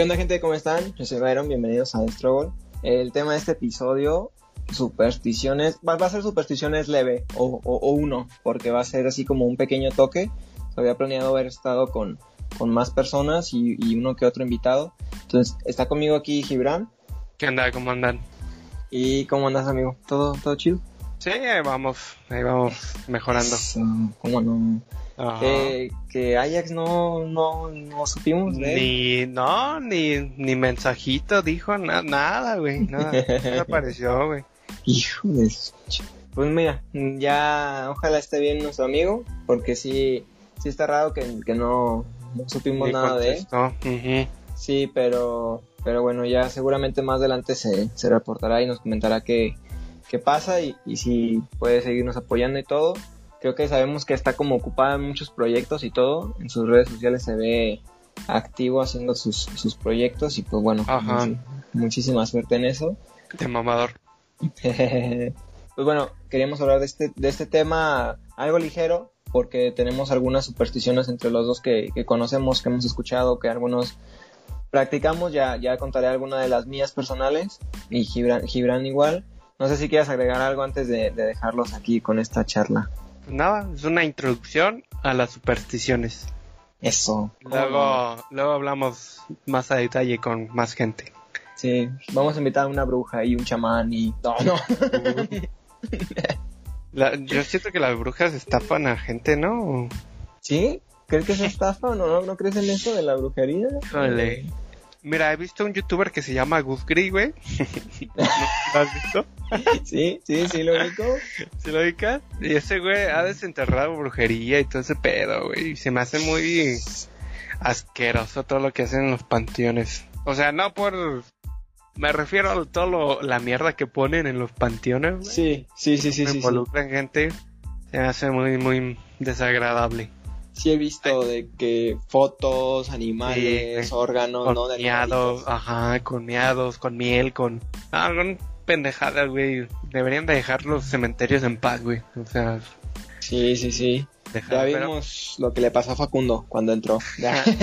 ¿Qué onda gente? ¿Cómo están? Yo soy Byron, bienvenidos a Struggle. El tema de este episodio, supersticiones, va, va a ser supersticiones leve o, o- o uno, porque va a ser así como un pequeño toque. Había planeado haber estado con, con más personas y, y uno que otro invitado. Entonces, está conmigo aquí Gibran. ¿Qué onda? ¿Cómo andan? ¿Y cómo andas, amigo? ¿Todo, todo chido? Sí, ahí vamos, ahí vamos mejorando. ¿Cómo no? Ajá. Que, que Ajax no, no, no supimos de él. Ni, no, ni, ni mensajito dijo na- nada, güey, nada, apareció, güey. Hijo de Pues mira, ya ojalá esté bien nuestro amigo, porque sí, sí está raro que, que no, no supimos Ni nada de él. Sí, pero, pero bueno, ya seguramente más adelante se, se reportará y nos comentará qué, qué pasa y, y si puede seguirnos apoyando y todo. Creo que sabemos que está como ocupada en muchos proyectos y todo. En sus redes sociales se ve activo haciendo sus, sus proyectos y pues bueno, Ajá. muchísima suerte en eso. De mamador. pues bueno, queríamos hablar de este, de este tema algo ligero, porque tenemos algunas supersticiones entre los dos que, que conocemos, que hemos escuchado, que algunos practicamos. Ya, ya contaré alguna de las mías personales y Gibran, Gibran igual. No sé si quieras agregar algo antes de, de dejarlos aquí con esta charla. Pues nada, es una introducción a las supersticiones. Eso. Luego, luego hablamos más a detalle con más gente. Sí, vamos a invitar a una bruja y un chamán y... No, no. La- yo siento que las brujas estafan a gente, ¿no? ¿Sí? ¿Crees que es estafa o no? ¿No, ¿No crees en eso de la brujería? Híjole. Mira, he visto un youtuber que se llama Gus Gris, güey. ¿Lo has visto? Sí, sí, sí, lo único. ¿Se lo ubicas? Y ese güey ha desenterrado brujería y todo ese pedo, güey. Y se me hace muy asqueroso todo lo que hacen en los panteones. O sea, no por... Me refiero a todo lo- la mierda que ponen en los panteones, güey. Sí, sí, sí, sí, sí. sí. involucran gente. Se me hace muy, muy desagradable. Sí he visto de que fotos, animales, Sí. órganos, ¿no? Con De miados, ajá, con miados, con miel, con... Ah, con pendejadas, güey. Deberían de dejar los cementerios en paz, güey. O sea, Sí, sí, sí. dejar... Ya pero- vimos lo que le pasó a Facundo cuando entró. Ya.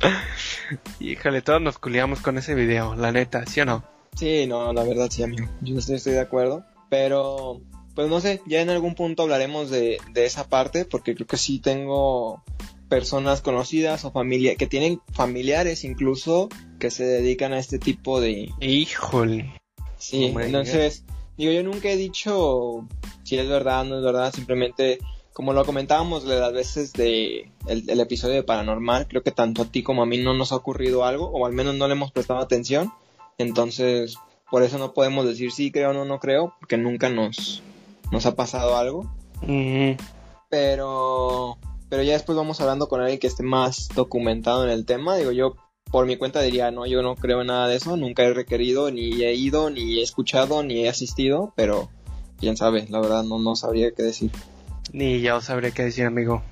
Híjole, todos nos culiamos con ese video, la neta, ¿sí o no? sí, no, la verdad sí, amigo. Yo estoy, estoy de acuerdo. Pero, pues no sé, ya en algún punto hablaremos de, de esa parte, porque creo que sí tengo personas conocidas o familia que tienen familiares incluso que se dedican a este tipo de, Híjole. Sí, Oh entonces, digo, yo nunca he dicho si es verdad o no es verdad, simplemente, como lo comentábamos las veces de el, el episodio de Paranormal, creo que tanto a ti como a mí no nos ha ocurrido algo, o al menos no le hemos prestado atención, entonces, por eso no podemos decir sí creo o no, no creo, porque nunca nos, nos ha pasado algo, pero, pero ya después vamos hablando con alguien que esté más documentado en el tema, digo, yo por mi cuenta diría, no, yo no creo en nada de eso, nunca he requerido, ni he ido, ni he escuchado, ni he asistido, pero quién sabe, la verdad no, no sabría qué decir. Ni yo sabré qué decir, amigo.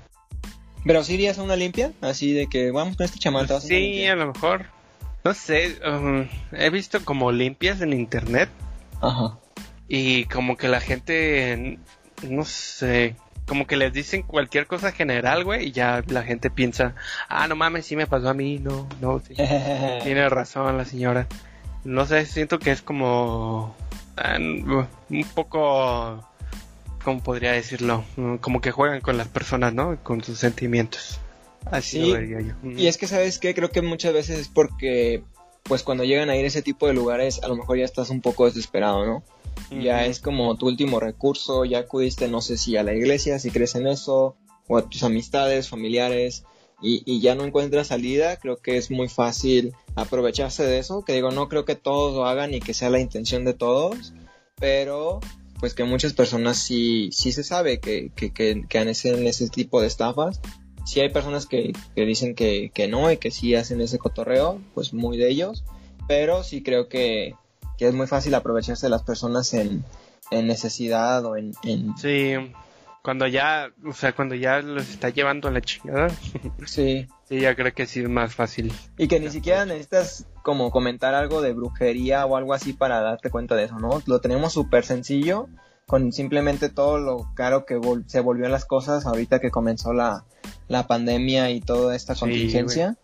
Pero si irías a una limpia, así de que vamos con este a una Sí, a lo mejor. No sé, um, he visto como limpias en internet Ajá. Y como que la gente, no sé, como que les dicen cualquier cosa general, güey, y ya la gente piensa, ah, no mames, sí me pasó a mí, no, no, sí. Tiene razón la señora. No sé, siento que es como ah, un poco, ¿cómo podría decirlo? Como que juegan con las personas, ¿no? Con sus sentimientos. Así Sí, lo vería yo. Y es que, ¿sabes qué? Creo que muchas veces es porque, pues cuando llegan a ir a ese tipo de lugares, a lo mejor ya estás un poco desesperado, ¿no? Ya es como tu último recurso, ya acudiste, no sé si a la iglesia, si crees en eso, o a tus amistades, familiares, y, y ya no encuentras salida, creo que es muy fácil aprovecharse de eso, que digo, no creo que todos lo hagan y que sea la intención de todos, pero pues que muchas personas sí, sí se sabe que, que, que, que hacen ese tipo de estafas. Sí hay personas que, que dicen que, que no y que sí hacen ese cotorreo, pues muy de ellos, pero sí creo que, que es muy fácil aprovecharse de las personas en, en necesidad o en... en... Sí, cuando ya, o sea, cuando ya los está llevando a la chingada, Sí. sí, ya creo que sí es más fácil. Y que ni siquiera necesitas como comentar algo de brujería o algo así para darte cuenta de eso, ¿no? Lo tenemos súper sencillo con simplemente todo lo caro que vol- se volvió las cosas ahorita que comenzó la, la pandemia y toda esta Sí, contingencia.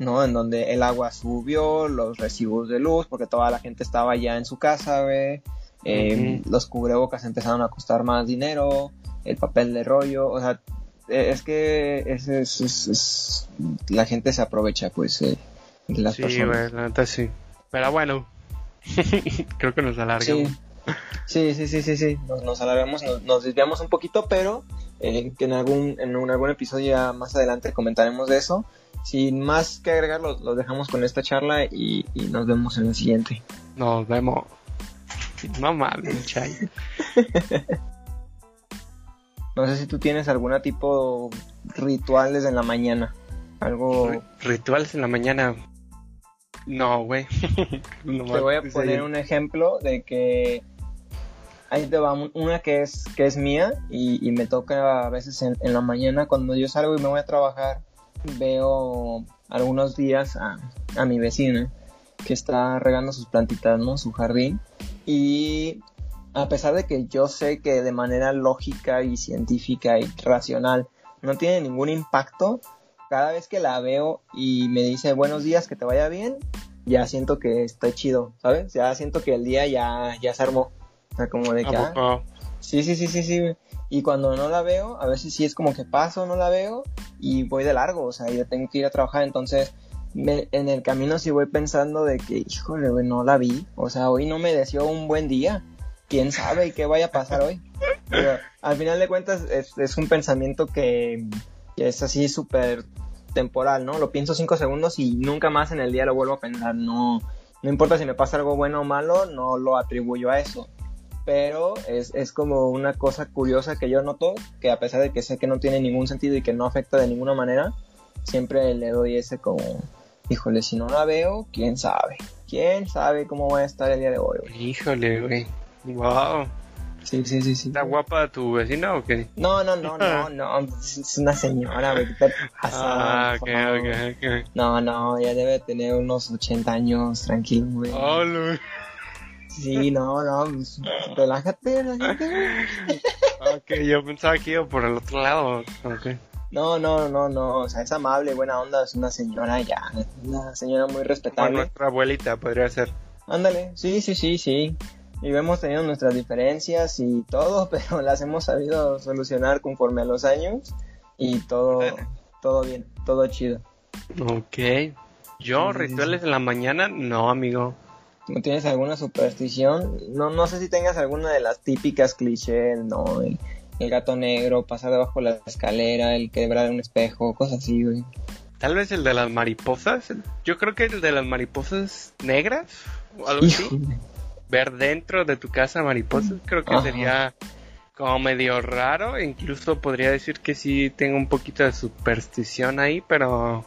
¿No? En donde el agua subió, los recibos de luz, porque toda la gente estaba ya en su casa, güey. Eh, Los cubrebocas empezaron a costar más dinero, el papel de rollo, o sea, e, es que es, es, la gente se aprovecha, pues, eh, de las sí, personas. la neta sí. Pero bueno, creo que nos alargamos. Sí, sí, sí, sí, sí, Nos, nos alargamos, nos, desviamos un poquito, pero eh, que en algún, en algún episodio ya más adelante comentaremos de eso. Sin más que agregar, los, dejamos con esta charla y, nos vemos en el siguiente. Nos vemos. No mames, chay. no sé si tú tienes algún tipo rituales en la mañana. Algo. rituales en la mañana. No, güey. te voy a poner un ejemplo de que ahí te va una que es que es mía y, me toca a veces en, la mañana cuando yo salgo y me voy a trabajar veo algunos días a, a mi vecina que está regando sus plantitas, ¿no? Su jardín. Y a pesar de que yo sé que de manera lógica y científica y racional no tiene ningún impacto, cada vez que la veo y me dice buenos días, que te vaya bien, ya siento que estoy chido, ¿sabes? Ya siento que el día ya, ya se armó. O sea, como de que... Ah, sí, sí, sí, sí, sí. Y cuando no la veo, a veces sí es como que paso, no la veo y voy de largo, o sea, yo tengo que ir a trabajar, entonces en el camino sí voy pensando de que, híjole, no la vi, o sea, hoy no me deseó un buen día, quién sabe qué vaya a pasar hoy. Pero al final de cuentas es, un pensamiento que, que es así súper temporal, ¿no? Lo pienso cinco segundos y nunca más en el día lo vuelvo a pensar. No, no importa si me pasa algo bueno o malo, no lo atribuyo a eso. Pero es, es como una cosa curiosa que yo noto, que a pesar de que sé que no tiene ningún sentido y que no afecta de ninguna manera, siempre le doy ese como, híjole, si no la veo, quién sabe. ¿Quién sabe cómo voy a estar el día de hoy? Híjole, güey. Wow. Sí, sí, sí, sí. ¿Está guapa tu vecina o qué? No, no, no, no, no. Es una señora, güey. ¿Qué Ah, ok, ok, ok. No, no, ya debe tener unos 80 años, tranquilo, güey. Oh, Sí, no, no, pues, relájate, relájate. ok, yo pensaba que iba por el otro lado. Okay. No, no, no, no, o sea, es amable, buena onda, es una señora ya, una señora muy respetable. Como nuestra abuelita podría ser. Ándale, sí, sí, sí, sí y hemos tenido nuestras diferencias y todo, pero las hemos sabido solucionar conforme a los años y todo, todo bien, todo chido. Ok. Yo, rituales en la mañana, no, amigo. ¿No tienes alguna superstición? No, no sé si tengas alguna de las típicas clichés, ¿no? El, gato negro, pasar debajo de la escalera, el quebrar un espejo, cosas así, güey. Tal vez el de las mariposas. Yo creo que el de las mariposas negras o algo así ver dentro de tu casa mariposas, creo que sería como medio raro, incluso podría decir que sí tengo un poquito de superstición ahí, pero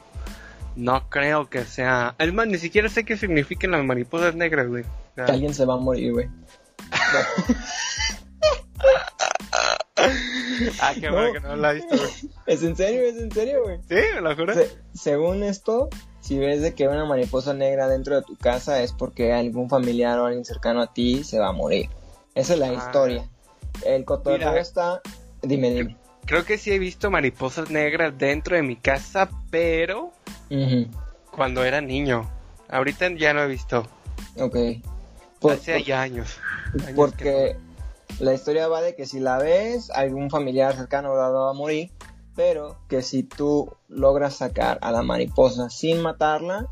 no creo que sea... Es más, ni siquiera sé qué significan las mariposas negras, güey. que alguien se va a morir, güey. ah, qué bueno que no la he visto, güey. Es en serio, es en serio, güey. Sí, me lo juro. según esto, si ves de que hay una mariposa negra dentro de tu casa es porque algún familiar o alguien cercano a ti se va a morir. Esa es la ah. historia. El cotorreo está... Dime, dime. Creo que sí he visto mariposas negras dentro de mi casa, pero cuando era niño. Ahorita ya no he visto. Ok. Hace ya años. porque la historia va de que si la ves, algún familiar cercano va a morir pero que si tú logras sacar a la mariposa sin matarla,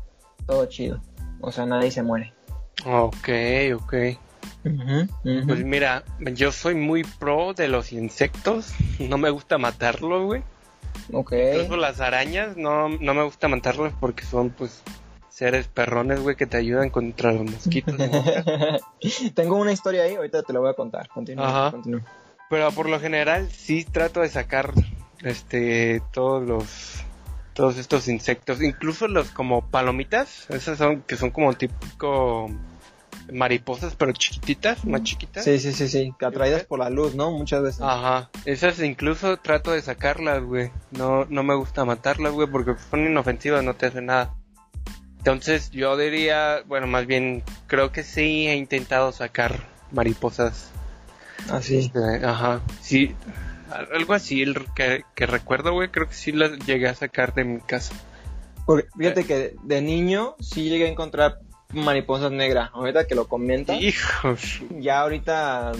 todo chido. O sea, nadie se muere. Ok, ok. Pues mira, yo soy muy pro de los insectos. No me gusta matarlos, güey. Incluso las arañas, no, no me gusta matarlos porque son, pues, seres perrones, güey, que te ayudan contra los mosquitos. Tengo una historia ahí, ahorita te la voy a contar. Continúa, continúa. Pero por lo general sí trato de sacar este todos los todos estos insectos, incluso los como palomitas, esas son que son como típico mariposas pero chiquititas, más chiquitas. Sí, sí, sí, sí, que atraídas por la luz, ¿no? Muchas veces. Ajá. Esas incluso trato de sacarlas, güey. No no me gusta matarlas, güey, porque son inofensivas, no te hacen nada. Entonces, yo diría, bueno, más bien creo que sí he intentado sacar mariposas. Así. Ah, este, ajá. Sí, algo así, el que, recuerdo, güey, creo que sí las llegué a sacar de mi casa. Porque fíjate que de niño sí llegué a encontrar mariposas negras. Ahorita que lo comenta. Hijos. Ya ahorita,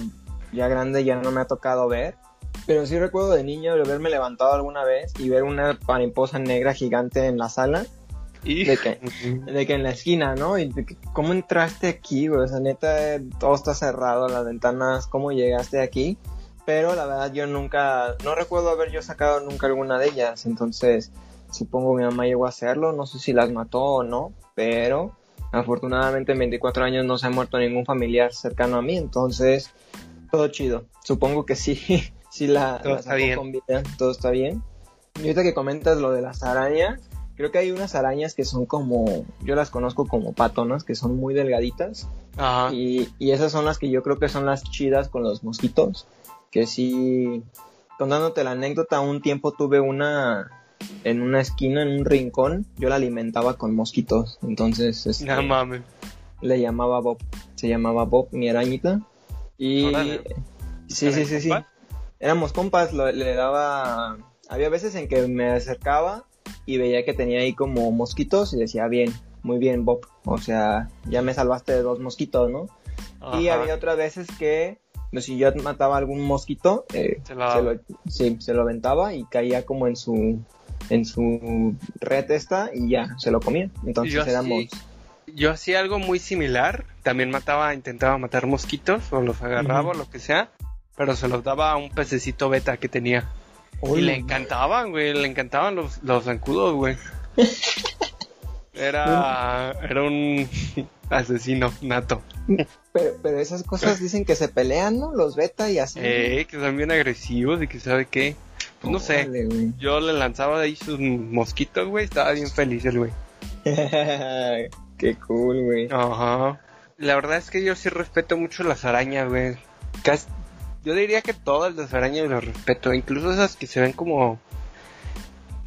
ya grande, ya no me ha tocado ver. Pero sí recuerdo de niño de haberme levantado alguna vez y ver una mariposa negra gigante en la sala. De que, de que en la esquina, ¿no? Y de que, ¿cómo entraste aquí, güey? O sea, neta, todo está cerrado, las ventanas, ¿cómo llegaste aquí? Pero la verdad yo nunca, no recuerdo haber yo sacado nunca alguna de ellas, entonces supongo mi mamá llegó a hacerlo, no sé si las mató o no, pero afortunadamente en 24 años no se ha muerto ningún familiar cercano a mí, entonces todo chido. Supongo que sí, sí la, Todo la está bien. con vida, todo está bien. Y ahorita que comentas lo de las arañas, creo que hay unas arañas que son como, yo las conozco como patonas, que son muy delgaditas. Ajá. Y, y esas son las que yo creo que son las chidas con los mosquitos. Que sí, contándote la anécdota, un tiempo tuve una en una esquina, en un rincón, yo la alimentaba con mosquitos. Entonces este, No mames. le llamaba Bob. Se llamaba Bob, mi arañita. Y Órale. sí, sí, sí, sí. Éramos compas, lo- le daba... Había veces en que me acercaba y veía que tenía ahí como mosquitos y decía, bien, muy bien, Bob. O sea, ya me salvaste de dos mosquitos, ¿no? Y había otras veces que pues, si yo mataba algún mosquito, eh, Se lo- se, lo, sí, se lo aventaba y caía como en su en su red esta y ya se lo comía. Entonces Yo así- Yo hacía algo muy similar. También mataba, intentaba matar mosquitos o los agarraba Ujú. o lo que sea. Pero se los daba a un pececito beta que tenía. Y le encantaban, güey. Le encantaban los, los zancudos, güey. Era, era un asesino nato. pero, pero esas cosas dicen que se pelean, ¿no? Los beta y así. Eh, que son bien agresivos y que sabe qué. No sé. Yo le lanzaba ahí sus mosquitos, güey. Estaba bien feliz el güey. Qué cool, güey. Ajá. La verdad es que yo sí respeto mucho las arañas, güey. Cas- Yo diría que todas las arañas las respeto, incluso esas que se ven como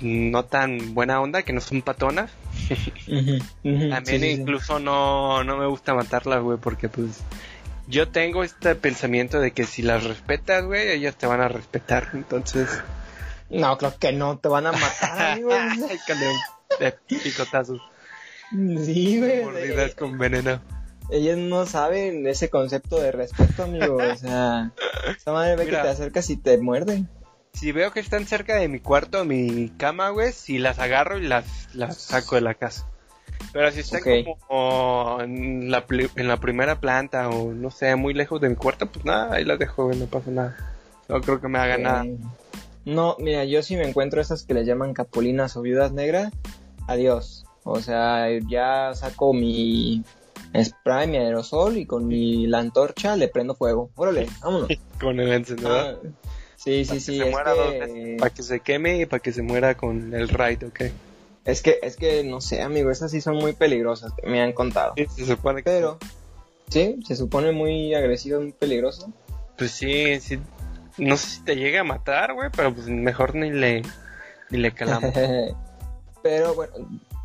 no tan buena onda, que no son patonas. También sí, sí, sí. incluso no, no me gusta matarlas, güey, porque pues yo tengo este pensamiento de que si las respetas, güey, ellas te van a respetar. Entonces, No, creo que no, te van a matar, amigo. de, picotazos, sí, güey. mordidas con veneno. Ellos no saben ese concepto de respeto, amigo. O sea, esa madre ve Mira. que te acercas y te muerden. Si veo que están cerca de mi cuarto, mi cama, güey, si las agarro y las, las saco de la casa. Pero si están como en la, en la primera planta o no sé, muy lejos de mi cuarto, pues nada, ahí las dejo, güey, no pasa nada. No creo que me haga nada. No, mira, yo si me encuentro esas que les llaman capulinas o viudas negras, adiós. O sea, ya saco mi spray, mi aerosol y con mi la antorcha le prendo fuego. Órale, vámonos. Con el encendedor. Ah, sí, sí, Para sí. que que, para que se queme y para que se muera con el raid, ¿ok? es que, es que, no sé, amigo, esas sí son muy peligrosas, me han contado. Sí, se supone que... Pero, sí, se supone muy agresivo, muy peligroso. Pues sí, sí. No sé si te llega a matar, güey, pero pues mejor ni le, ni le calamos. Pero bueno,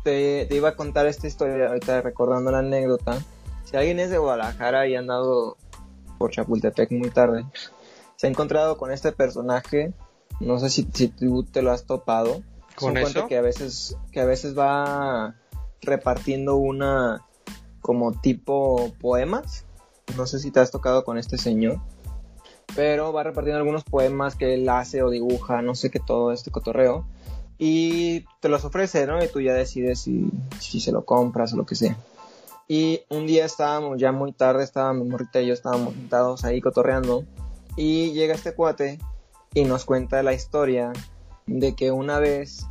te, te iba a contar esta historia ahorita recordando la anécdota. Si alguien es de Guadalajara y ha andado por Chapultepec muy tarde, se ha encontrado con este personaje. No sé si, si tú te lo has topado. ¿Con Es un eso? que a veces que a veces va repartiendo una como tipo poemas. No sé si te has tocado con este señor. Pero va repartiendo algunos poemas que él hace o dibuja, no sé qué todo este cotorreo. Y te los ofrece, ¿no? Y tú ya decides si, si se lo compras o lo que sea. Y un día estábamos ya muy tarde, estaba mi morrita y yo estábamos sentados ahí cotorreando. Y llega este cuate y nos cuenta la historia de que una vez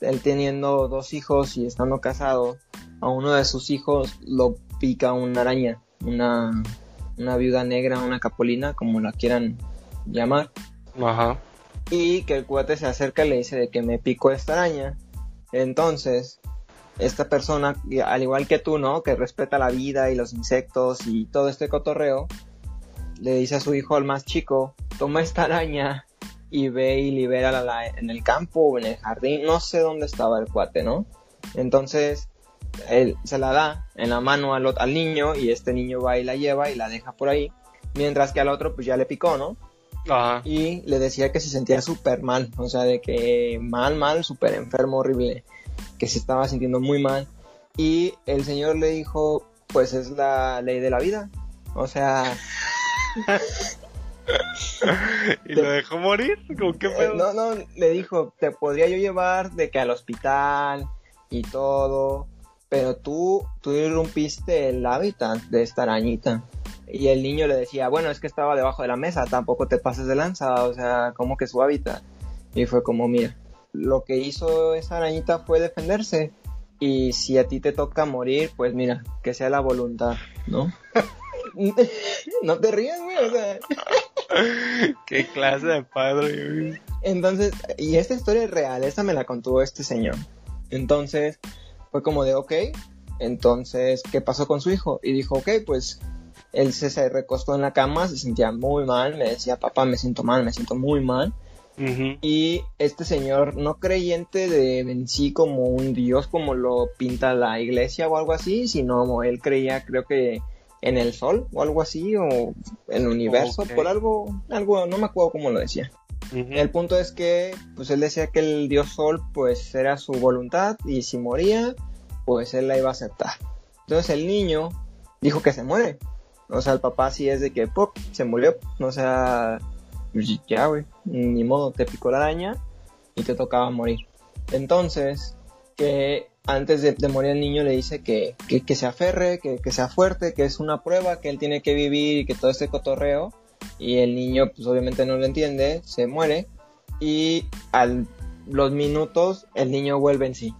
él teniendo dos hijos y estando casado, a uno de sus hijos lo pica una araña, una, una viuda negra, una capolina, como la quieran llamar. Ajá. Y que el cuate se acerca y le dice de que me picó esta araña. Entonces, esta persona, al igual que tú, ¿no? Que respeta la vida y los insectos y todo este cotorreo, le dice a su hijo, al más chico, toma esta araña y ve y libera la en el campo o en el jardín, no sé dónde estaba el cuate, ¿no? Entonces, él se la da en la mano al, al niño y este niño va y la lleva y la deja por ahí, mientras que al otro pues ya le picó, ¿no? Ajá. y le decía que se sentía súper mal, o sea, de que mal, mal, súper enfermo, horrible, que se estaba sintiendo muy mal. Y el señor le dijo, pues es la ley de la vida. O sea, ¿Y lo dejó morir? ¿Con qué pedo? no, no, le dijo, te podría yo llevar de que al hospital y todo, pero tú, tú irrumpiste el hábitat de esta arañita. Y el niño le decía, bueno, es que estaba debajo de la mesa, tampoco te pases de lanza, o sea, como que su hábitat. Y fue como, mira, lo que hizo esa arañita fue defenderse. Y si a ti te toca morir, pues mira, que sea la voluntad, ¿no? no te rías, güey, o sea. ¿Qué clase de padre? güey? Entonces, y esta historia es real, esta me la contó este señor. Entonces, fue como de, ok, entonces, ¿qué pasó con su hijo? Y dijo, ok, pues él se, se recostó en la cama, se sentía muy mal, me decía, papá, me siento mal, me siento muy mal. Y este señor, no creyente de en sí como un dios como lo pinta la iglesia o algo así, sino él creía, creo que en el sol o algo así, o en el universo, por algo, algo, no me acuerdo cómo lo decía. El punto es que, pues él decía que el dios Sol, pues era su voluntad y si moría, pues él la iba a aceptar. Entonces el niño dijo que se muere. O sea, el papá sí es de que, pop, se murió. O sea, pues, ya, güey, ni modo, te picó la araña y te tocaba morir. Entonces, que antes de, morir el niño le dice que, que, que se aferre, que, que sea fuerte, que es una prueba, que él tiene que vivir y que todo este cotorreo y el niño pues obviamente no lo entiende, se muere y a los minutos el niño vuelve en sí.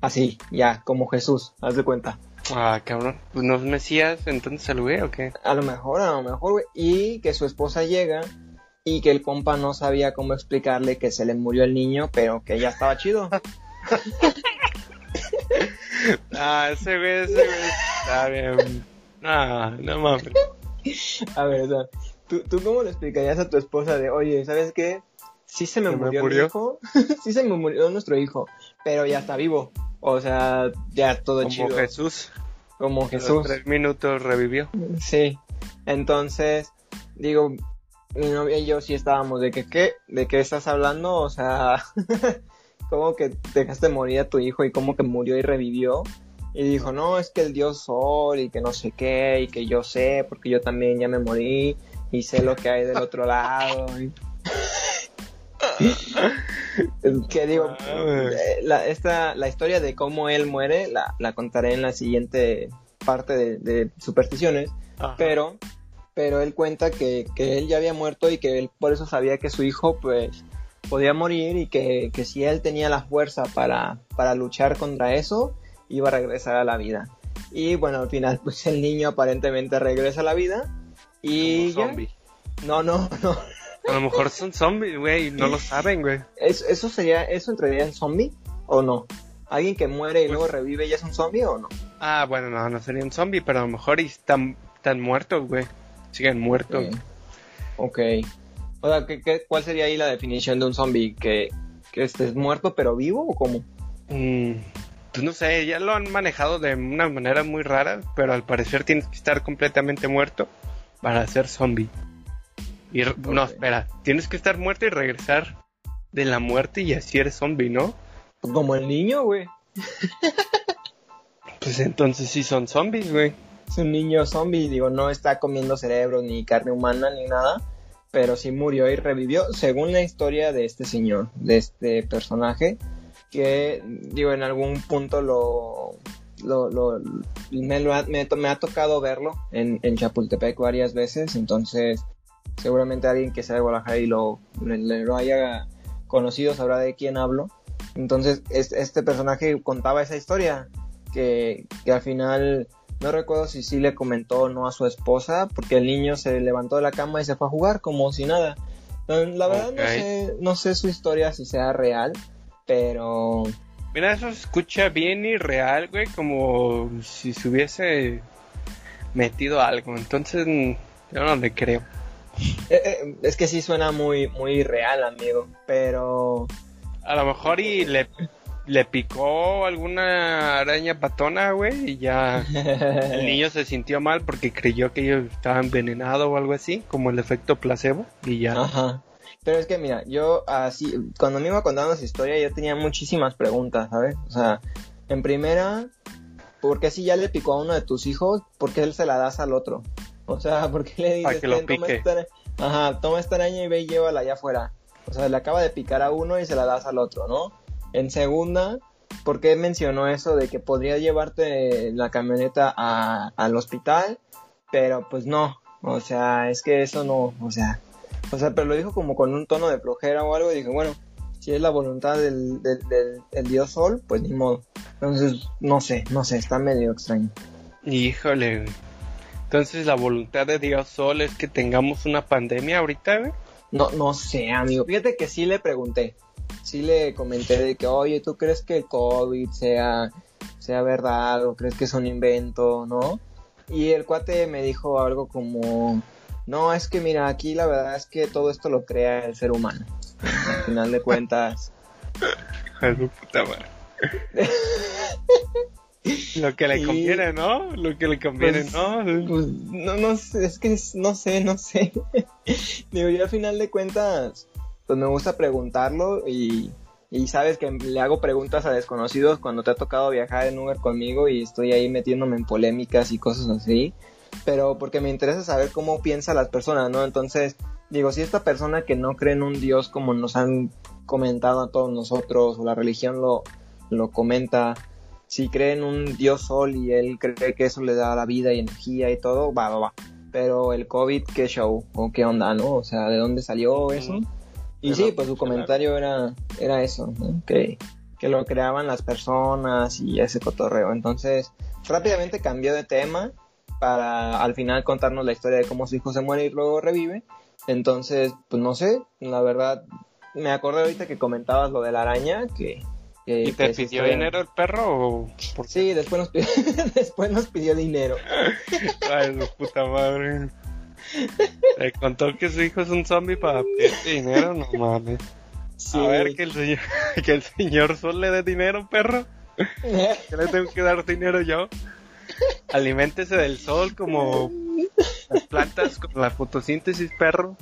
Así, ya, como Jesús, haz de cuenta. Ah, cabrón. Pues no es Mesías, entonces el güey o qué? A lo mejor, a lo mejor, güey. Y que su esposa llega y que el compa no sabía cómo explicarle que se le murió el niño, pero que ya estaba chido. Ah, ese güey, ese güey está bien. Ah, no mames. A ver, o sea, ¿tú, ¿tú cómo le explicarías a tu esposa de, oye, ¿sabes qué? Sí se me ¿Se me murió, murió? mi hijo, sí se me murió nuestro hijo, pero ya está vivo. O sea, ya todo Como chido. Jesús. Como Jesús. los tres minutos revivió. Sí. Entonces, digo, mi novia y yo sí estábamos de que, ¿qué? ¿De qué estás hablando? O sea, ¿cómo que dejaste morir a tu hijo y cómo que murió y revivió? Y dijo, no, es que el dios Sol y que no sé qué, y que yo sé, porque yo también ya me morí y sé lo que hay del otro lado. que digo, Ah, eh, la, esta, la historia de cómo él muere la, la contaré en la siguiente parte de, de supersticiones, Ajá. pero, pero él cuenta que, que él ya había muerto y que él por eso sabía que su hijo pues podía morir y que, que si él tenía la fuerza para, para luchar contra eso, iba a regresar a la vida. Y bueno, al final pues el niño aparentemente regresa a la vida y Como ya. zombie. No, no, no. A lo mejor son zombies, güey, y no lo saben, güey. ¿Es- ¿Eso sería, eso entraría en zombie o no? ¿Alguien que muere y Pues- luego revive ya es un zombie o no? Ah, bueno, no, no sería un zombie, pero a lo mejor están, están muertos, güey. Siguen muertos. Ok. O sea, ¿qué, qué, cuál sería ahí la definición de un zombie? ¿Que, que estés muerto pero vivo o cómo? Mm, pues no sé, ya lo han manejado de una manera muy rara, pero al parecer tienes que estar completamente muerto para ser zombie. Y no, espera, tienes que estar muerto y regresar de la muerte y así eres zombie, ¿no? Pues como el niño, güey. Pues entonces sí son zombies, güey. Es un niño zombie, digo, no está comiendo cerebro ni carne humana ni nada, pero sí murió y revivió, según la historia de este señor, de este personaje, que, digo, en algún punto lo... lo, lo- me, lo ha, me, to- me ha tocado verlo en, en Chapultepec varias veces, entonces seguramente alguien que sea de Guadalajara y lo, le- le lo haya conocido sabrá de quién hablo. Entonces, es- este personaje contaba esa historia, que, que al final no recuerdo si sí le comentó o no a su esposa, porque el niño se levantó de la cama y se fue a jugar como si nada. La verdad no sé, no sé su historia si sea real, pero Mira, eso se escucha bien irreal, güey, como si se hubiese metido algo. Entonces, yo no le creo. eh, eh, es que sí suena muy, muy real, amigo. Pero A lo mejor y le le picó alguna araña patona, güey, y ya el niño se sintió mal porque creyó que yo estaba envenenado o algo así, como el efecto placebo, y ya. Ajá. Pero es que mira, yo así, cuando me iba contando esa historia, yo tenía muchísimas preguntas, ¿sabes? O sea, en primera, ¿por qué si ya le picó a uno de tus hijos, por qué él se la das al otro? O sea, ¿por qué le dices, Para que lo "Ten, toma esta, ajá, toma esta araña y ve y llévala allá afuera? O sea, le acaba de picar a uno y se la das al otro, ¿no? En segunda, ¿por qué mencionó eso de que podría llevarte la camioneta a- al hospital? Pero pues no, o sea, es que eso no, o sea, o sea, pero lo dijo como con un tono de flojera o algo y dije, bueno, si es la voluntad del, del, del- del dios sol, pues ni modo. Entonces, no sé, no sé, está medio extraño. Híjole, güey. Entonces la voluntad de Dios Sol es que tengamos una pandemia ahorita, güey. No, no sé, amigo. Fíjate que sí le pregunté. Sí le comenté de que, oye, ¿tú crees que el COVID sea, sea verdad o crees que es un invento, no? Y el cuate me dijo algo como, no, es que mira, aquí la verdad es que todo esto lo crea el ser humano. Al final de cuentas. Puta madre. Lo que le Sí. conviene, ¿no? Lo que le conviene, Pues, ¿no? Pues no, no sé, es que es- no sé, no sé. Digo, yo al final de cuentas, pues me gusta preguntarlo y, y sabes que le hago preguntas a desconocidos cuando te ha tocado viajar en Uber conmigo y estoy ahí metiéndome en polémicas y cosas así. Pero porque me interesa saber cómo piensan las personas, ¿no? Entonces, digo, si esta persona que no cree en un Dios como nos han comentado a todos nosotros, o la religión lo, lo comenta, si cree en un dios sol y él cree que eso le da la vida y energía y todo, va, va, va. Pero el COVID, ¿qué show? ¿O qué onda, no? O sea, ¿de dónde salió eso? Y Pero, sí, pues su comentario era, era eso, ¿no? Que, que lo creaban las personas y ese cotorreo. Entonces, rápidamente cambió de tema para al final contarnos la historia de cómo su hijo se muere y luego revive. Entonces, pues no sé, la verdad, me acordé ahorita que comentabas lo de la araña, que... que- ¿Y que te pidió historia- dinero el perro o por Sí, después nos pidió, después nos pidió dinero. Ay, su puta madre. Le contó que su hijo es un zombie para pedirte dinero, no mames. Sí. A ver, que el señor, que el señor Sol le dé dinero, perro. ¿Qué le tengo que dar dinero yo? Aliméntese del sol como las plantas con la fotosíntesis, perro.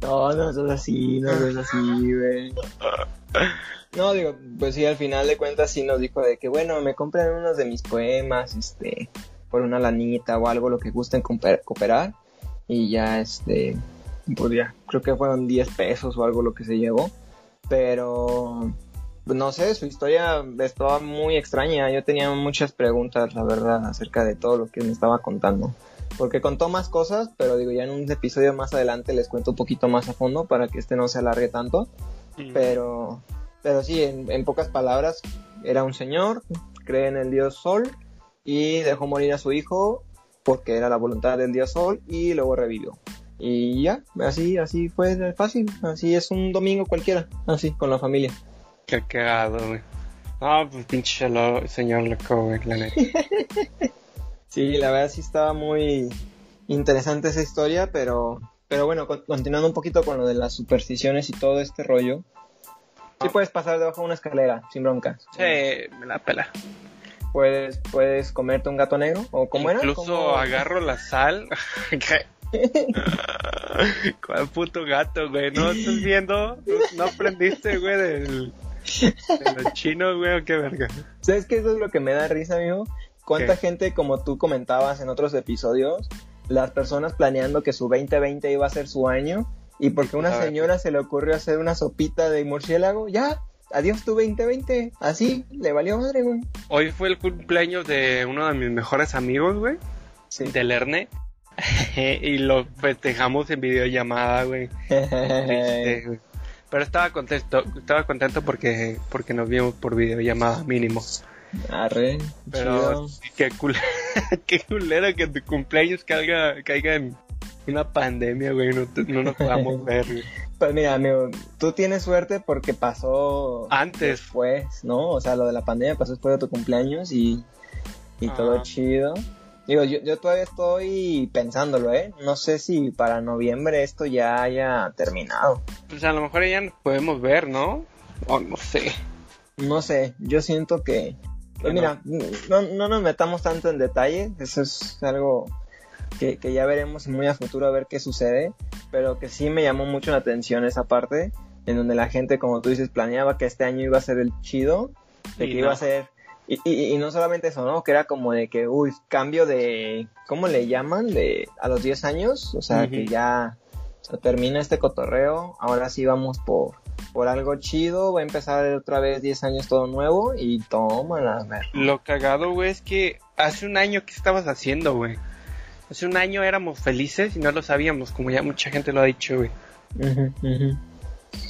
No, no es así, no es así, güey. No, digo, pues sí, al final de cuentas sí nos dijo de que, bueno, me compran unos de mis poemas, este, por una lanita o algo, lo que gusten cooperar. Y ya, este, pues ya, creo que fueron 10 pesos o algo lo que se llevó. Pero, no sé, su historia estaba muy extraña. Yo tenía muchas preguntas, la verdad, acerca de todo lo que me estaba contando. Porque contó más cosas, pero digo, ya en un episodio más adelante les cuento un poquito más a fondo para que este no se alargue tanto. Pero, pero sí, en, en pocas palabras, era un señor, cree en el dios Sol y dejó morir a su hijo porque era la voluntad del dios Sol y luego revivió. Y ya, así, así fue fácil, así es un domingo cualquiera, así, con la familia. Qué cagado, güey. No, pues pinche lo- señor loco, güey, la neta. Sí, la verdad sí estaba muy interesante esa historia, pero, pero bueno, con- continuando un poquito con lo de las supersticiones y todo este rollo, sí puedes pasar debajo de una escalera, sin broncas. Sí, me la pela. Puedes, puedes comerte un gato negro, o como era. Incluso agarro la sal. ¿Qué? ¿Cuál puto gato, güey? ¿No estás viendo? ¿No, no aprendiste, güey, del, de los chinos, güey? ¿O qué verga? ¿Sabes qué? Eso es lo que me da risa, amigo. ¿Cuánta ¿Qué? gente, como tú comentabas en otros episodios, las personas planeando que su 2020 iba a ser su año, y porque a una A ver. señora se le ocurrió hacer una sopita de murciélago, ya, adiós tu 2020, así, le valió madre, güey. Hoy fue el cumpleaños de uno de mis mejores amigos, güey, Sí. del Erne. y lo festejamos en videollamada, güey. Pero estaba contento, estaba contento porque, porque nos vimos por videollamada mínimo. Arre, Pero sí, qué culero, qué culero que tu cumpleaños caiga, caiga en una pandemia, güey, no, no nos podamos ver, güey. Pues mira, amigo, tú tienes suerte porque pasó Antes. después, ¿no? O sea, lo de la pandemia pasó después de tu cumpleaños y, y todo chido. Digo, yo, yo todavía estoy pensándolo, ¿eh? No sé si para noviembre esto ya haya terminado. Pues a lo mejor ya nos podemos ver, ¿no? O no sé. no sé, yo siento que, pues mira, no, no nos metamos tanto en detalle, eso es algo que, que, ya veremos muy a futuro a ver qué sucede, pero que sí me llamó mucho la atención esa parte, en donde la gente, como tú dices, planeaba que este año iba a ser el chido, de que iba a ser... Y, y, y, no solamente eso, ¿no? Que era como de que, uy, cambio de, ¿cómo le llaman? De a los 10 años, o sea, que ya se termina este cotorreo, ahora sí vamos por, por algo chido, va a empezar otra vez 10 años todo nuevo y toma la ver. Lo cagado, güey, es que hace un año, ¿qué estabas haciendo, güey? Hace un año éramos felices y no lo sabíamos, como ya mucha gente lo ha dicho, güey. Uh -huh.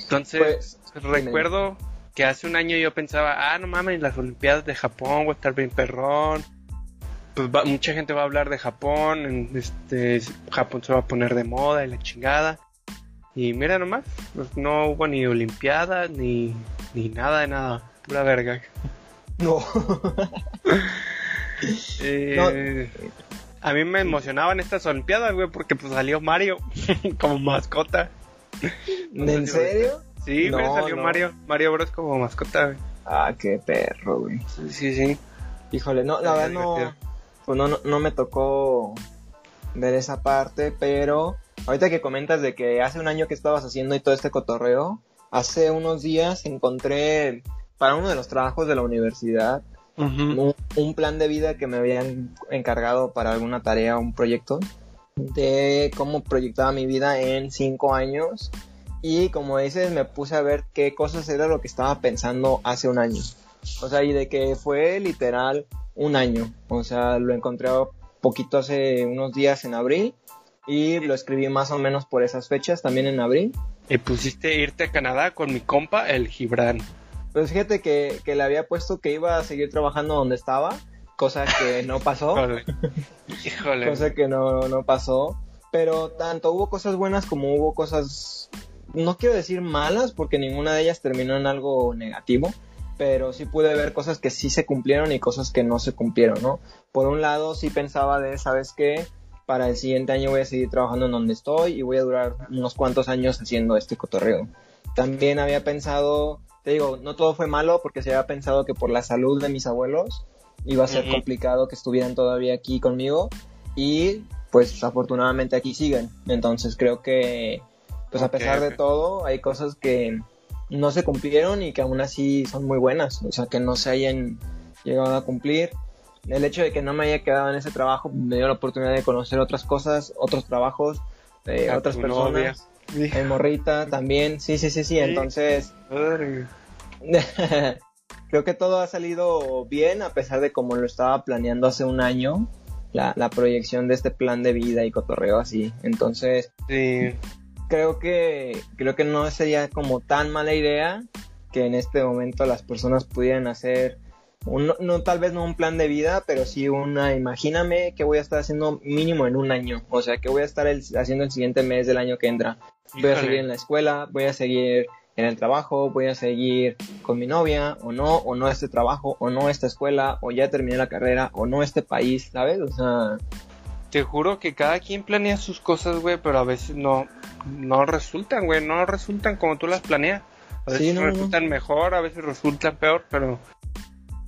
Entonces, pues, recuerdo que hace un año yo pensaba, ah, no mames, las Olimpiadas de Japón, voy a estar bien perrón. Pues va, mucha gente va a hablar de Japón, este, Japón se va a poner de moda y la chingada. Y mira nomás, pues no hubo ni Olimpiadas, ni, ni nada de nada, pura verga. No. eh, no. A mí me emocionaban estas Olimpiadas, güey, porque pues salió Mario como mascota. ¿En serio? Sí, no, güey, salió no. Mario, Mario Bros como mascota, güey. Ah, qué perro, güey. Sí, sí, sí. Híjole, no, la verdad no, pues no, no, no me tocó ver esa parte, pero ahorita que comentas de que hace un año que estabas haciendo y todo este cotorreo, hace unos días encontré para uno de los trabajos de la universidad uh -huh. un, un, plan de vida que me habían encargado para alguna tarea, un proyecto de cómo proyectaba mi vida en cinco años y como dices me puse a ver qué cosas era lo que estaba pensando hace un año. O sea, y de que fue literal un año. O sea, lo encontré poquito hace unos días en abril y lo escribí más o menos por esas fechas, también en abril. Y pusiste irte a Canadá con mi compa, el Gibran. Pues fíjate que, que le había puesto que iba a seguir trabajando donde estaba, cosa que no pasó. Híjole. Híjole. cosa que no, no pasó. Pero tanto hubo cosas buenas como hubo cosas, no quiero decir malas, porque ninguna de ellas terminó en algo negativo pero sí pude ver cosas que sí se cumplieron y cosas que no se cumplieron, ¿no? Por un lado sí pensaba de, ¿sabes qué? Para el siguiente año voy a seguir trabajando en donde estoy y voy a durar unos cuantos años haciendo este cotorreo. También había pensado, te digo, no todo fue malo porque se había pensado que por la salud de mis abuelos iba a ser uh -huh. complicado que estuvieran todavía aquí conmigo y pues afortunadamente aquí siguen. Entonces creo que pues okay, a pesar okay. de todo hay cosas que no se cumplieron y que aún así son muy buenas, o sea, que no se hayan llegado a cumplir. El hecho de que no me haya quedado en ese trabajo me dio la oportunidad de conocer otras cosas, otros trabajos, eh, otras personas. En morrita también, sí, sí, sí, sí, entonces... creo que todo ha salido bien a pesar de como lo estaba planeando hace un año, la, la proyección de este plan de vida y cotorreo así. Entonces, sí creo que creo que no sería como tan mala idea que en este momento las personas pudieran hacer un, no tal vez no un plan de vida pero sí una imagíname que voy a estar haciendo mínimo en un año o sea que voy a estar el, haciendo el siguiente mes del año que entra. Voy a seguir en la escuela voy a seguir en el trabajo voy a seguir con mi novia o no o no este trabajo o no esta escuela o ya terminé la carrera o no este país sabes o sea te juro que cada quien planea sus cosas, güey, pero a veces no, no resultan, güey, no resultan como tú las planeas. A veces sí, no, resultan no. mejor, a veces resultan peor, pero,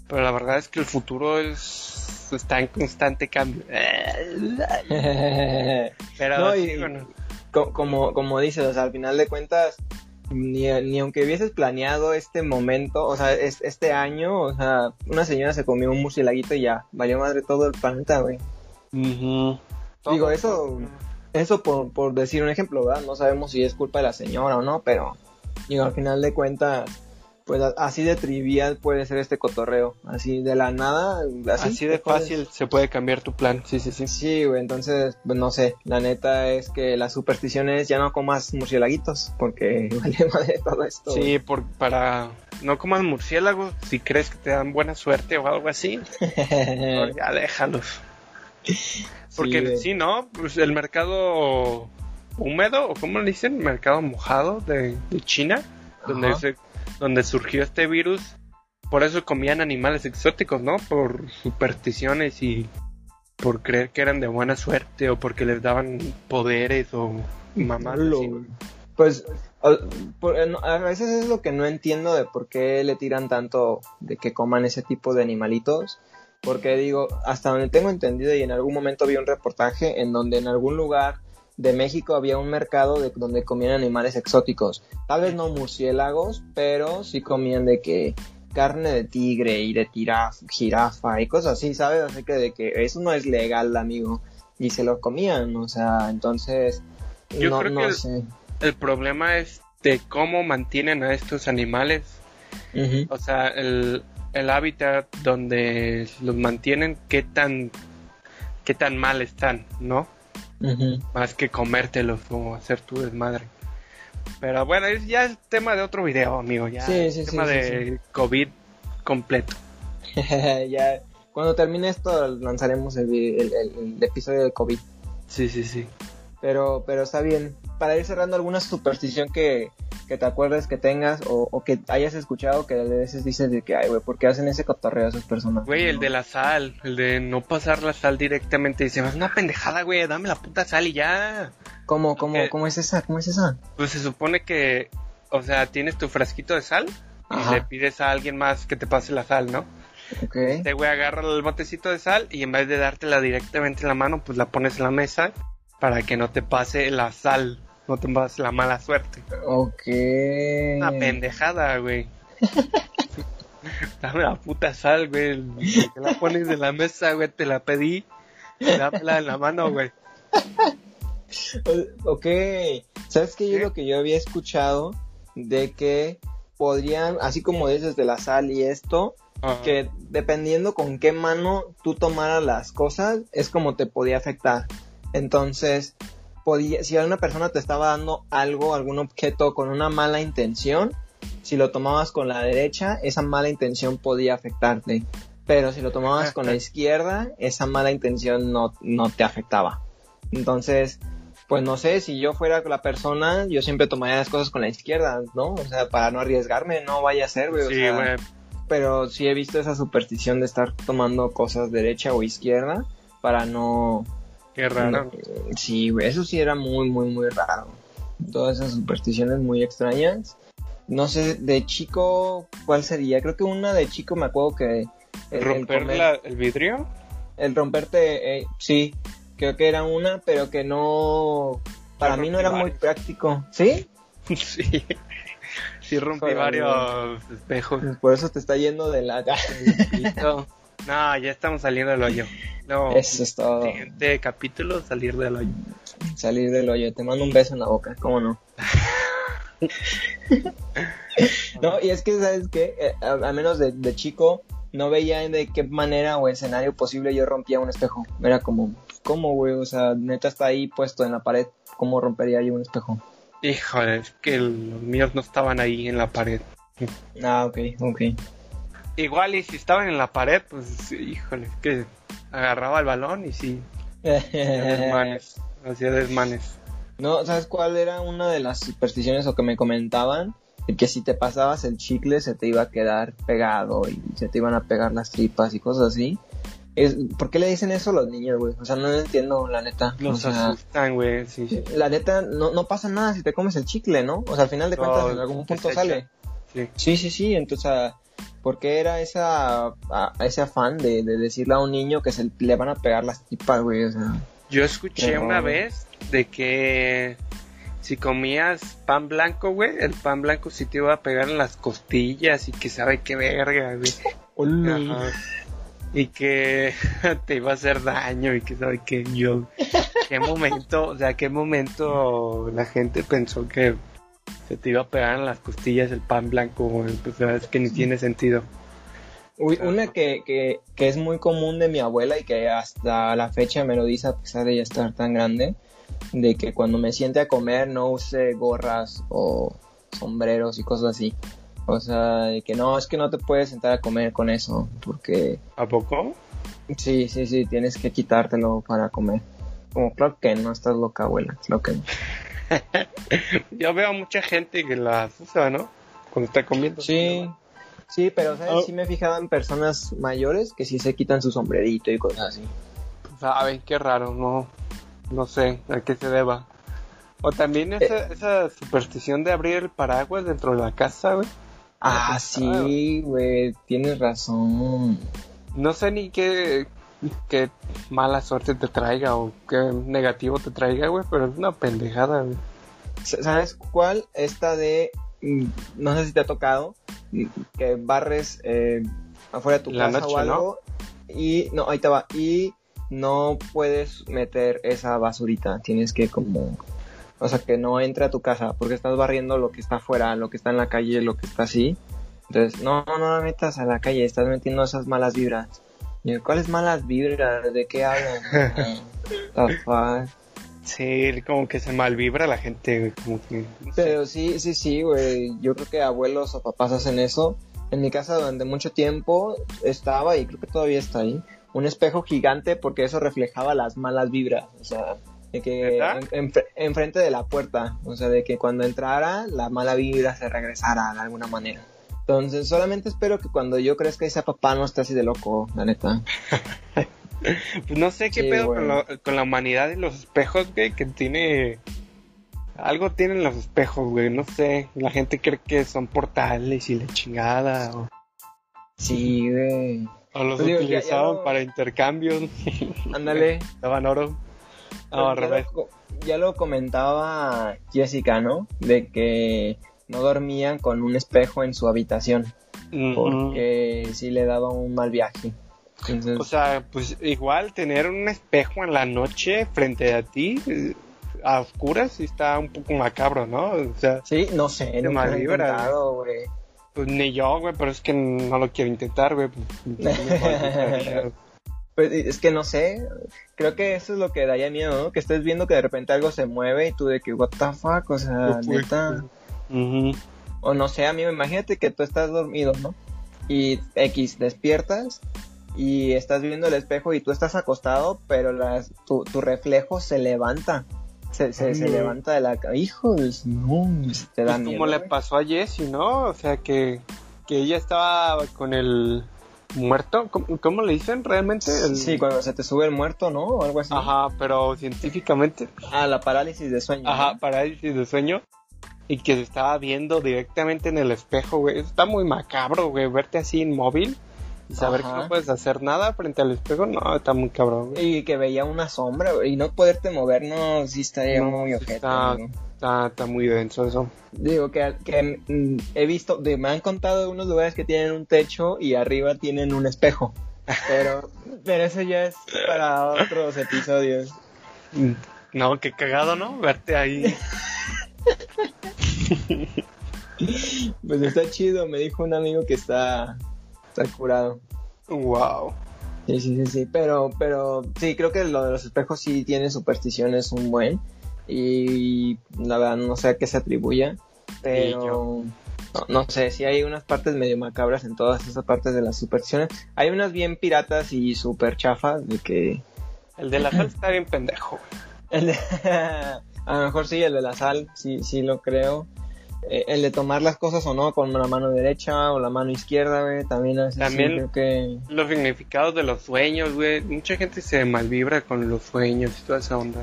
pero la verdad es que el futuro es está en constante cambio. pero no, y, bueno. como, como dices, o sea, al final de cuentas, ni, ni aunque hubieses planeado este momento, o sea, es, este año, o sea, una señora se comió un murcielaguito y ya, valió madre todo el planeta, güey. Uh -huh. Digo, eso, eso por, por, decir un ejemplo, ¿verdad? No sabemos si es culpa de la señora o no, pero digo, al final de cuentas, pues así de trivial puede ser este cotorreo, así de la nada, así, así de fácil puedes... se puede cambiar tu plan, sí, sí, sí. Sí, güey, entonces, pues no sé, la neta es que las supersticiones ya no comas murciélaguitos, porque vale madre todo esto. Sí, por, para no comas murciélagos, si crees que te dan buena suerte o algo así, ya déjalos. Porque sí, sí, ¿no? Pues el mercado húmedo, o como le dicen, mercado mojado de, de China, donde, se, donde surgió este virus. Por eso comían animales exóticos, ¿no? Por supersticiones y por creer que eran de buena suerte o porque les daban poderes o mamás. Pues a veces es lo que no entiendo de por qué le tiran tanto de que coman ese tipo de animalitos. Porque digo, hasta donde tengo entendido y en algún momento vi un reportaje en donde en algún lugar de México había un mercado de donde comían animales exóticos. Tal vez no murciélagos, pero sí comían de que carne de tigre y de jirafa y cosas así, ¿sabes? Así que de que eso no es legal, amigo. Y se lo comían, o sea, entonces... Yo no, creo que sé. El, problema es de cómo mantienen a estos animales. O sea, el, el hábitat donde los mantienen, qué tan, qué tan mal están, ¿no? Más que comértelos o hacer tu desmadre. Pero bueno, es ya el tema de otro video, amigo. Ya el tema de COVID completo. ya, cuando termine esto, lanzaremos el, el, episodio de COVID. Sí, sí, sí. Pero, pero está bien. Para ir cerrando, alguna superstición que, que te acuerdes que tengas o, que hayas escuchado que a veces dices de que, ay, güey, ¿por qué hacen ese cotorreo a esas personas? Güey, el de la sal, el de no pasar la sal directamente. Dice, es una pendejada, güey, dame la puta sal y ya. ¿Cómo, cómo, cómo es esa? ¿Cómo es esa? Pues se supone que, o sea, tienes tu frasquito de sal y le pides a alguien más que te pase la sal, ¿no? Ok. Este güey agarra el botecito de sal y en vez de dártela directamente en la mano, pues la pones en la mesa para que no te pase la sal no te vas la mala suerte. Ok. Una pendejada, güey. Dame la puta sal, güey. Te la pones en la mesa, güey. Te la pedí. Dámela en la mano, güey. Ok. ¿Sabes qué? Yo lo que yo había escuchado de que podrían, así como dices de la sal y esto, que dependiendo con qué mano tú tomaras las cosas, es como te podía afectar. Entonces, podía, si una persona te estaba dando algo, algún objeto con una mala intención, si lo tomabas con la derecha, esa mala intención podía afectarte. Pero si lo tomabas con la izquierda, esa mala intención no, no te afectaba. Entonces, pues no sé, si yo fuera la persona, yo siempre tomaría las cosas con la izquierda, ¿no? O sea, para no arriesgarme, no vaya a ser, güey. Sí, güey. Pero sí he visto esa superstición de estar tomando cosas derecha o izquierda para no Qué raro. Sí, eso sí era muy, muy, muy raro. Todas esas supersticiones muy extrañas. No sé, de chico, ¿cuál sería? Creo que una de chico me acuerdo que... El, ¿Romper el, vidrio? El romperte, eh, sí, creo que era una, pero que no... Para mí no era muy práctico. ¿Sí? sí. Sí rompí varios espejos. Por eso te está yendo de la... no, ya estamos saliendo del hoyo. No, Eso es todo. Siguiente capítulo, salir del hoyo. Salir del hoyo. Te mando un beso en la boca, ¿cómo no? no, y es que, ¿sabes qué? Eh, a, menos de, chico, no veía de qué manera o escenario posible yo rompía un espejo. Era como, ¿cómo, güey? O sea, neta está ahí puesto en la pared. ¿Cómo rompería yo un espejo? Híjole, es que los míos no estaban ahí en la pared. Ah, ok, ok. Igual y si estaban en la pared, pues híjole, que agarraba el balón y sí. desmanes, hacía desmanes. No, ¿sabes cuál era una de las supersticiones o que me comentaban? Que si te pasabas el chicle se te iba a quedar pegado y se te iban a pegar las tripas y cosas así. Es, ¿Por qué le dicen eso a los niños, güey? O sea, no entiendo, la neta. Los asustan, güey, sí, La neta, no, no pasa nada si te comes el chicle, ¿no? O sea, al final de cuentas, en algún punto sale. Sí. sí, sí, sí. Entonces, ¿Por qué era esa, ese afán de, decirle a un niño que se le van a pegar las tipas, güey? O sea, Yo escuché una vez de que si comías pan blanco, güey, el pan blanco sí te iba a pegar en las costillas y que sabe qué verga, güey. Y que te iba a hacer daño y que sabe que yo... ¿Qué momento, o sea, qué momento la gente pensó que se te iba a pegar en las costillas el pan blanco, pues es que ni tiene sentido. Uy, una que, que, que, es muy común de mi abuela y que hasta la fecha me lo dice a pesar de ya estar tan grande, de que cuando me siente a comer no use gorras o sombreros y cosas así. O sea, de que no, es que no te puedes sentar a comer con eso, porque... ¿A poco? Sí, sí, sí, tienes que quitártelo para comer. Como, claro que no, estás loca, abuela, claro que no. Yo veo a mucha gente que las usa, ¿no? Cuando está comiendo. Sí, sí, pero ¿sabes? Oh. Sí me he fijado en personas mayores que sí se quitan su sombrerito y cosas así. Saben, qué raro, no, no sé a qué se deba. O también esa, esa superstición de abrir el paraguas dentro de la casa, güey. Ah, sí, güey, tienes razón. No sé ni qué, qué mala suerte te traiga o qué negativo te traiga, güey, pero es una pendejada, güey. ¿Sabes cuál? Esta de, mm, no sé si te ha tocado, mm, que barres eh, afuera de tu La casa noche, o algo y, no, ahí te va, y no puedes meter esa basurita, tienes que como, o sea, que no entre a tu casa porque estás barriendo lo que está afuera, lo que está en la calle, lo que está así. Entonces, no, no la metas a la calle, estás metiendo esas malas vibras. ¿Cuáles malas vibras? ¿De qué hablan? The fuck? Sí, como que se malvibra la gente, güey, como que... no sé. Pero sí, sí, sí, güey. Yo creo que abuelos o papás hacen eso. En mi casa durante mucho tiempo estaba, y creo que todavía está ahí, un espejo gigante porque eso reflejaba las malas vibras. O sea, de que enfrente de la puerta. O sea, de que cuando entrara, la mala vibra se regresara de alguna manera. Entonces, solamente espero que cuando yo crezca ese papá no esté así de loco, la neta. Pues no sé qué Sí, pedo con, lo- con la humanidad y los espejos, güey, que tiene... Algo tienen los espejos, güey, no sé. La gente cree que son portales y la chingada. O, Sí, güey. o los Pues digo, ya- ya utilizaban lo- para intercambios. Ándale. Daban oro. No, al ya, revés. lo, ya lo comentaba Jessica, ¿no? De que no dormían con un espejo en su habitación porque sí le daba un mal viaje. Entonces, O sea, pues igual tener un espejo en la noche frente a ti, eh, a oscuras, sí está un poco macabro, ¿no? O sea, sí, no sé, nunca lo he intentado, güey. pues ni yo, güey, pero es que no lo quiero intentar, güey. pues. Pues es que no sé, creo que eso es lo que daría miedo, ¿no? Que estés viendo que de repente algo se mueve y tú de que, what the fuck, o sea, Pues, neta. O no sé, a mí imagínate que tú estás dormido, ¿no? Y X, despiertas y estás viendo el espejo y tú estás acostado, pero las, tu, tu reflejo se levanta. Se, se, se levanta de la Hijos, no, te da Pues miedo. como le güey. pasó a Jessie, ¿no? O sea, que, que ella estaba con el muerto. ¿Cómo, cómo le dicen realmente? El- Sí, cuando se te sube el muerto, ¿no? O algo así. Ajá, pero científicamente. Ah, la parálisis de sueño. Ajá, ¿no? parálisis de sueño. Y que se estaba viendo directamente en el espejo, güey. Está muy macabro, güey. Verte así inmóvil y saber Ajá. que no puedes hacer nada frente al espejo. No, está muy cabrón, güey. Y que veía una sombra, güey, y no poderte mover, no, sí estaría No, muy está- amigo. Está, está muy denso eso. Digo que, que mm, he visto, de- me han contado de unos lugares que tienen un techo y arriba tienen un espejo. Pero, pero eso ya es para otros episodios. No, qué cagado, ¿no? Verte ahí. Pues está chido, me dijo un amigo que está, está curado. wow. Sí, sí, sí, sí, pero, pero sí, creo que lo de los espejos sí tiene supersticiones un buen. Y la verdad no sé a qué se atribuya, pero no, no sé, sí hay unas partes medio macabras en todas esas partes de las supersticiones. Hay unas bien piratas y super chafas de que... El de la sal está bien pendejo. El de- a lo mejor sí, el de la sal, sí, sí lo creo. Eh, el de tomar las cosas o no con la mano derecha o la mano izquierda, güey, también a veces sí También- creo que... Los significados de los sueños, güey. Mucha gente se malvibra con los sueños y toda esa onda.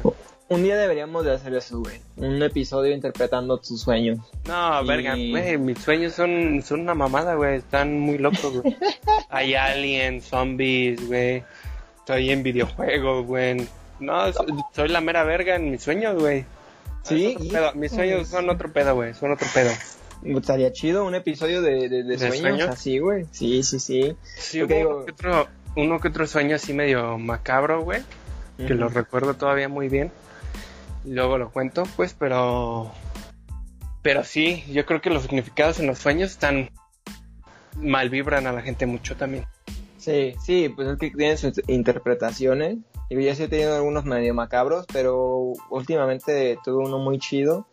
Un día deberíamos de hacer eso, güey. Un episodio interpretando tus sueños. No, Y- verga, güey. Mis sueños son, son una mamada, güey. Están muy locos, güey. Hay aliens, zombies, güey. Estoy en videojuegos, güey. No, so- soy la mera verga en mis sueños, güey. Sí, pedo. Mis sueños son otro pedo, güey. Son otro pedo. Estaría chido un episodio de, de, de ¿De sueños, sueños? así, güey. Sí, sí, sí. Sí, uno que otro, uno que otro sueño así medio macabro, güey. que lo recuerdo todavía muy bien. Luego lo cuento, pues, pero. Pero sí, yo creo que los significados en los sueños están. mal vibran a la gente mucho también. Sí, sí, pues es que tienen sus interpretaciones. Digo, yo sí he tenido algunos medio macabros, pero últimamente tuve uno muy chido.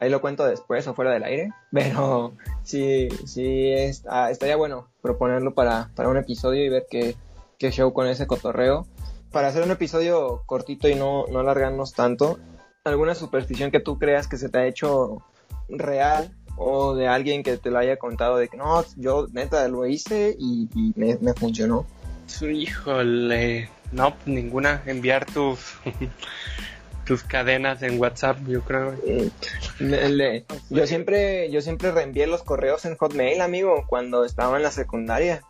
Ahí lo cuento después o fuera del aire. Pero sí, sí, es- ah, estaría bueno proponerlo para, para un episodio y ver qué, qué show con ese cotorreo. Para hacer un episodio cortito y no, no alargarnos tanto, ¿alguna superstición que tú creas que se te ha hecho real o de alguien que te lo haya contado de que no, yo neta lo hice y, y me, me funcionó? Híjole, no, ninguna. Enviar tus. tus cadenas en WhatsApp, yo creo. Le- yo siempre, yo siempre reenvié los correos en Hotmail, amigo, cuando estaba en la secundaria.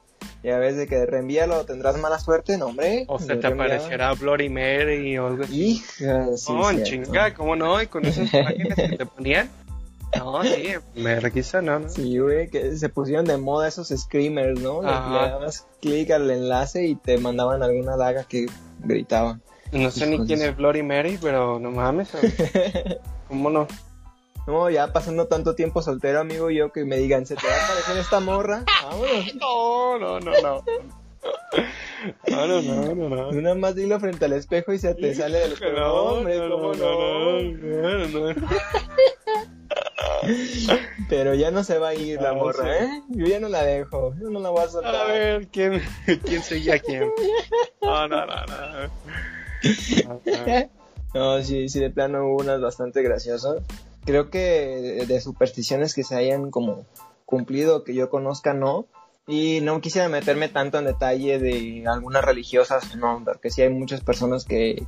Ya ves de que reenvíalo, tendrás mala suerte, no, hombre. O se te reenviaba. aparecerá Bloody Mary o algo así. Hija, sí, cierto. chinga, ¿cómo no? Y con esas imágenes que te ponían. No, sí, me requisa, no, no. Sí, güey, que se pusieron de moda esos screamers, ¿no? Le- Ajá. Le dabas clic al enlace y te mandaban alguna daga que gritaba. No sé ni quién es Bloody Mary, pero no mames. ¿Cómo no? No, ya pasando tanto tiempo soltero, amigo, yo que me digan, ¿se te va a aparecer esta morra? Vámonos. No, no, no, no. No, no, no, no, no. Una más dilo frente al espejo y se te sale del espejo. No, hombre, ¿cómo no? no, no, no. Pero ya no se va a ir la Ah, morra. ¿eh? Yo ya no la dejo, yo no la voy a soltar. A ver, ¿quién, quién seguía a quién? No, no, no, no. No, sí, sí, de plano hubo unas bastante graciosas. Creo que de supersticiones que se hayan como cumplido, que yo conozca, no. Y no quisiera meterme tanto en detalle de algunas religiosas, no, porque sí hay muchas personas que,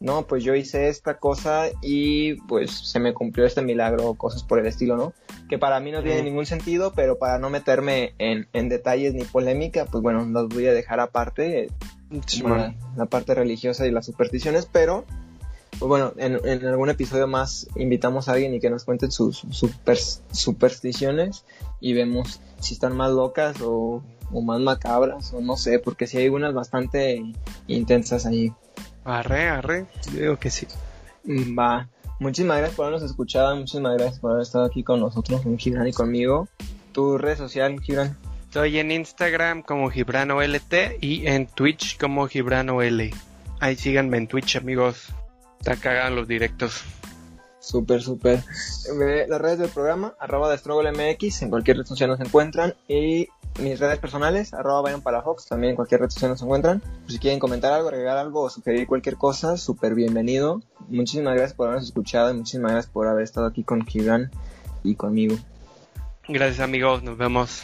no, pues yo hice esta cosa y pues se me cumplió este milagro o cosas por el estilo, ¿no? Que para mí no tiene ningún sentido, pero para no meterme en, en detalles ni polémica, pues bueno, los voy a dejar aparte, como la, la parte religiosa y las supersticiones, pero bueno, en, en algún episodio más invitamos a alguien y que nos cuente sus super- supersticiones y vemos si están más locas o, o más macabras o no sé, porque sí hay unas bastante intensas ahí. Arre, arre. Yo digo que sí. Mm, Va. Muchísimas gracias por habernos escuchado, muchísimas gracias por haber estado aquí con nosotros, con Gibran y conmigo. Tu red social, Gibran. Estoy en Instagram como GibranoLT y en Twitch como GibranoL. Ahí síganme en Twitch, amigos. Está cagados los directos. Súper, súper. Las redes del programa, arroba de MX, en cualquier red social nos encuentran. Y mis redes personales, arroba Byron Palafox, también en cualquier red social nos encuentran. si quieren comentar algo, agregar algo o sugerir cualquier cosa, súper bienvenido. Muchísimas gracias por habernos escuchado y muchísimas gracias por haber estado aquí con Gibran y conmigo. Gracias, amigos. Nos vemos.